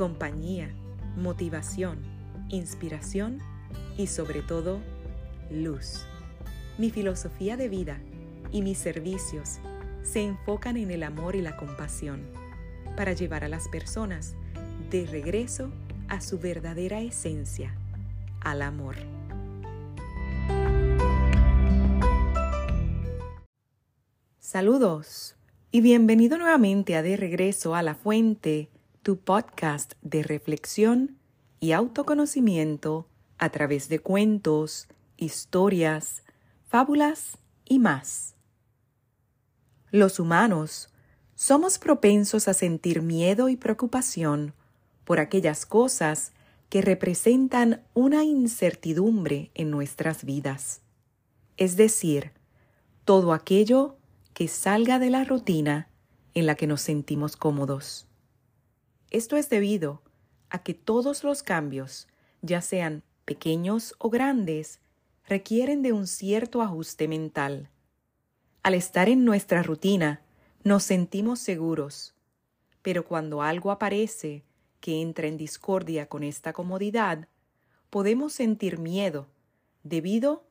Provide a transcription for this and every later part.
compañía, motivación, inspiración y sobre todo luz. Mi filosofía de vida y mis servicios se enfocan en el amor y la compasión para llevar a las personas de regreso a su verdadera esencia, al amor. Saludos y bienvenido nuevamente a De Regreso a la Fuente, tu podcast de reflexión y autoconocimiento a través de cuentos, historias, fábulas y más. Los humanos somos propensos a sentir miedo y preocupación por aquellas cosas que representan una incertidumbre en nuestras vidas, es decir, todo aquello que salga de la rutina en la que nos sentimos cómodos. Esto es debido a que todos los cambios, ya sean pequeños o grandes, requieren de un cierto ajuste mental. Al estar en nuestra rutina, nos sentimos seguros, pero cuando algo aparece que entra en discordia con esta comodidad, podemos sentir miedo debido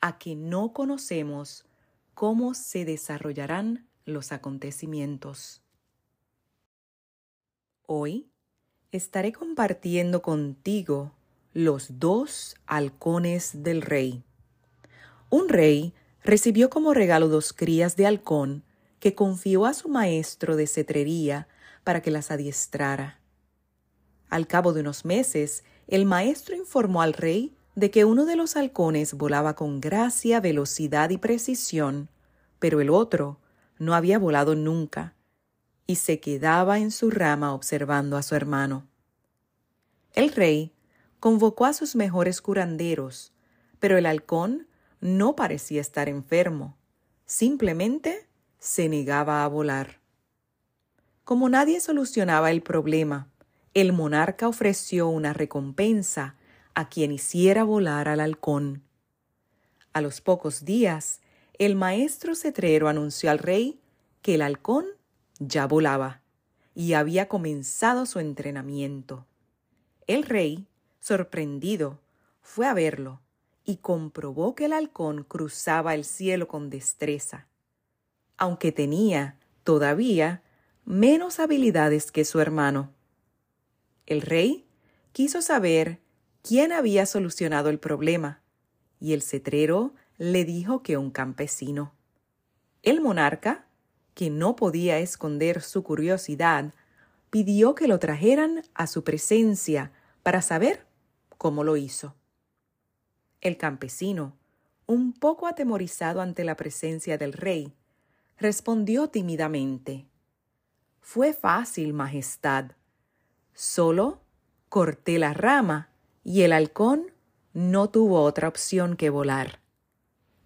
a que no conocemos cómo se desarrollarán los acontecimientos. Hoy estaré compartiendo contigo los dos halcones del rey. Un rey recibió como regalo dos crías de halcón que confió a su maestro de cetrería para que las adiestrara. Al cabo de unos meses, el maestro informó al rey de que uno de los halcones volaba con gracia, velocidad y precisión, pero el otro no había volado nunca y se quedaba en su rama observando a su hermano. El rey convocó a sus mejores curanderos, pero el halcón no parecía estar enfermo, simplemente se negaba a volar. Como nadie solucionaba el problema, el monarca ofreció una recompensa a quien hiciera volar al halcón. A los pocos días, el maestro cetrero anunció al rey que el halcón ya volaba y había comenzado su entrenamiento. El rey, sorprendido, fue a verlo y comprobó que el halcón cruzaba el cielo con destreza, aunque tenía, todavía, menos habilidades que su hermano. El rey quiso saber quién había solucionado el problema, y el cetrero le dijo que un campesino. El monarca que no podía esconder su curiosidad, pidió que lo trajeran a su presencia para saber cómo lo hizo. El campesino, un poco atemorizado ante la presencia del rey, respondió tímidamente Fue fácil, Majestad. Solo corté la rama y el halcón no tuvo otra opción que volar.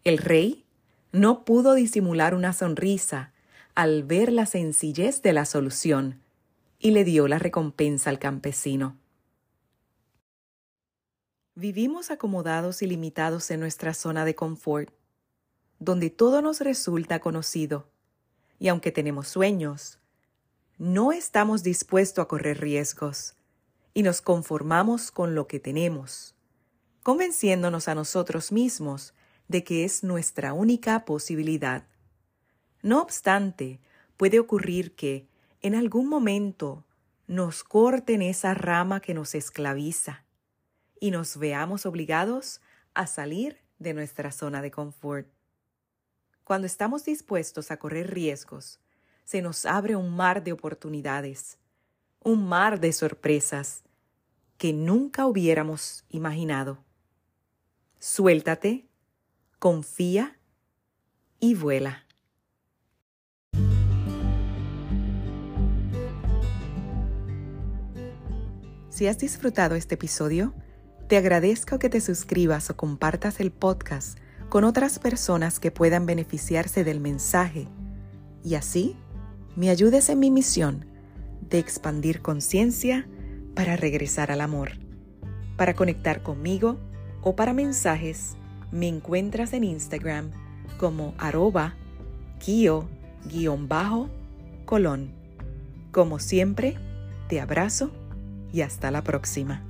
El rey no pudo disimular una sonrisa al ver la sencillez de la solución y le dio la recompensa al campesino. Vivimos acomodados y limitados en nuestra zona de confort, donde todo nos resulta conocido, y aunque tenemos sueños, no estamos dispuestos a correr riesgos y nos conformamos con lo que tenemos, convenciéndonos a nosotros mismos de que es nuestra única posibilidad. No obstante, puede ocurrir que, en algún momento, nos corten esa rama que nos esclaviza y nos veamos obligados a salir de nuestra zona de confort. Cuando estamos dispuestos a correr riesgos, se nos abre un mar de oportunidades, un mar de sorpresas que nunca hubiéramos imaginado. Suéltate, confía y vuela. Si has disfrutado este episodio, te agradezco que te suscribas o compartas el podcast con otras personas que puedan beneficiarse del mensaje y así me ayudes en mi misión de expandir conciencia para regresar al amor. Para conectar conmigo o para mensajes, me encuentras en Instagram como arroba kio-colón. Como siempre, te abrazo y hasta la próxima.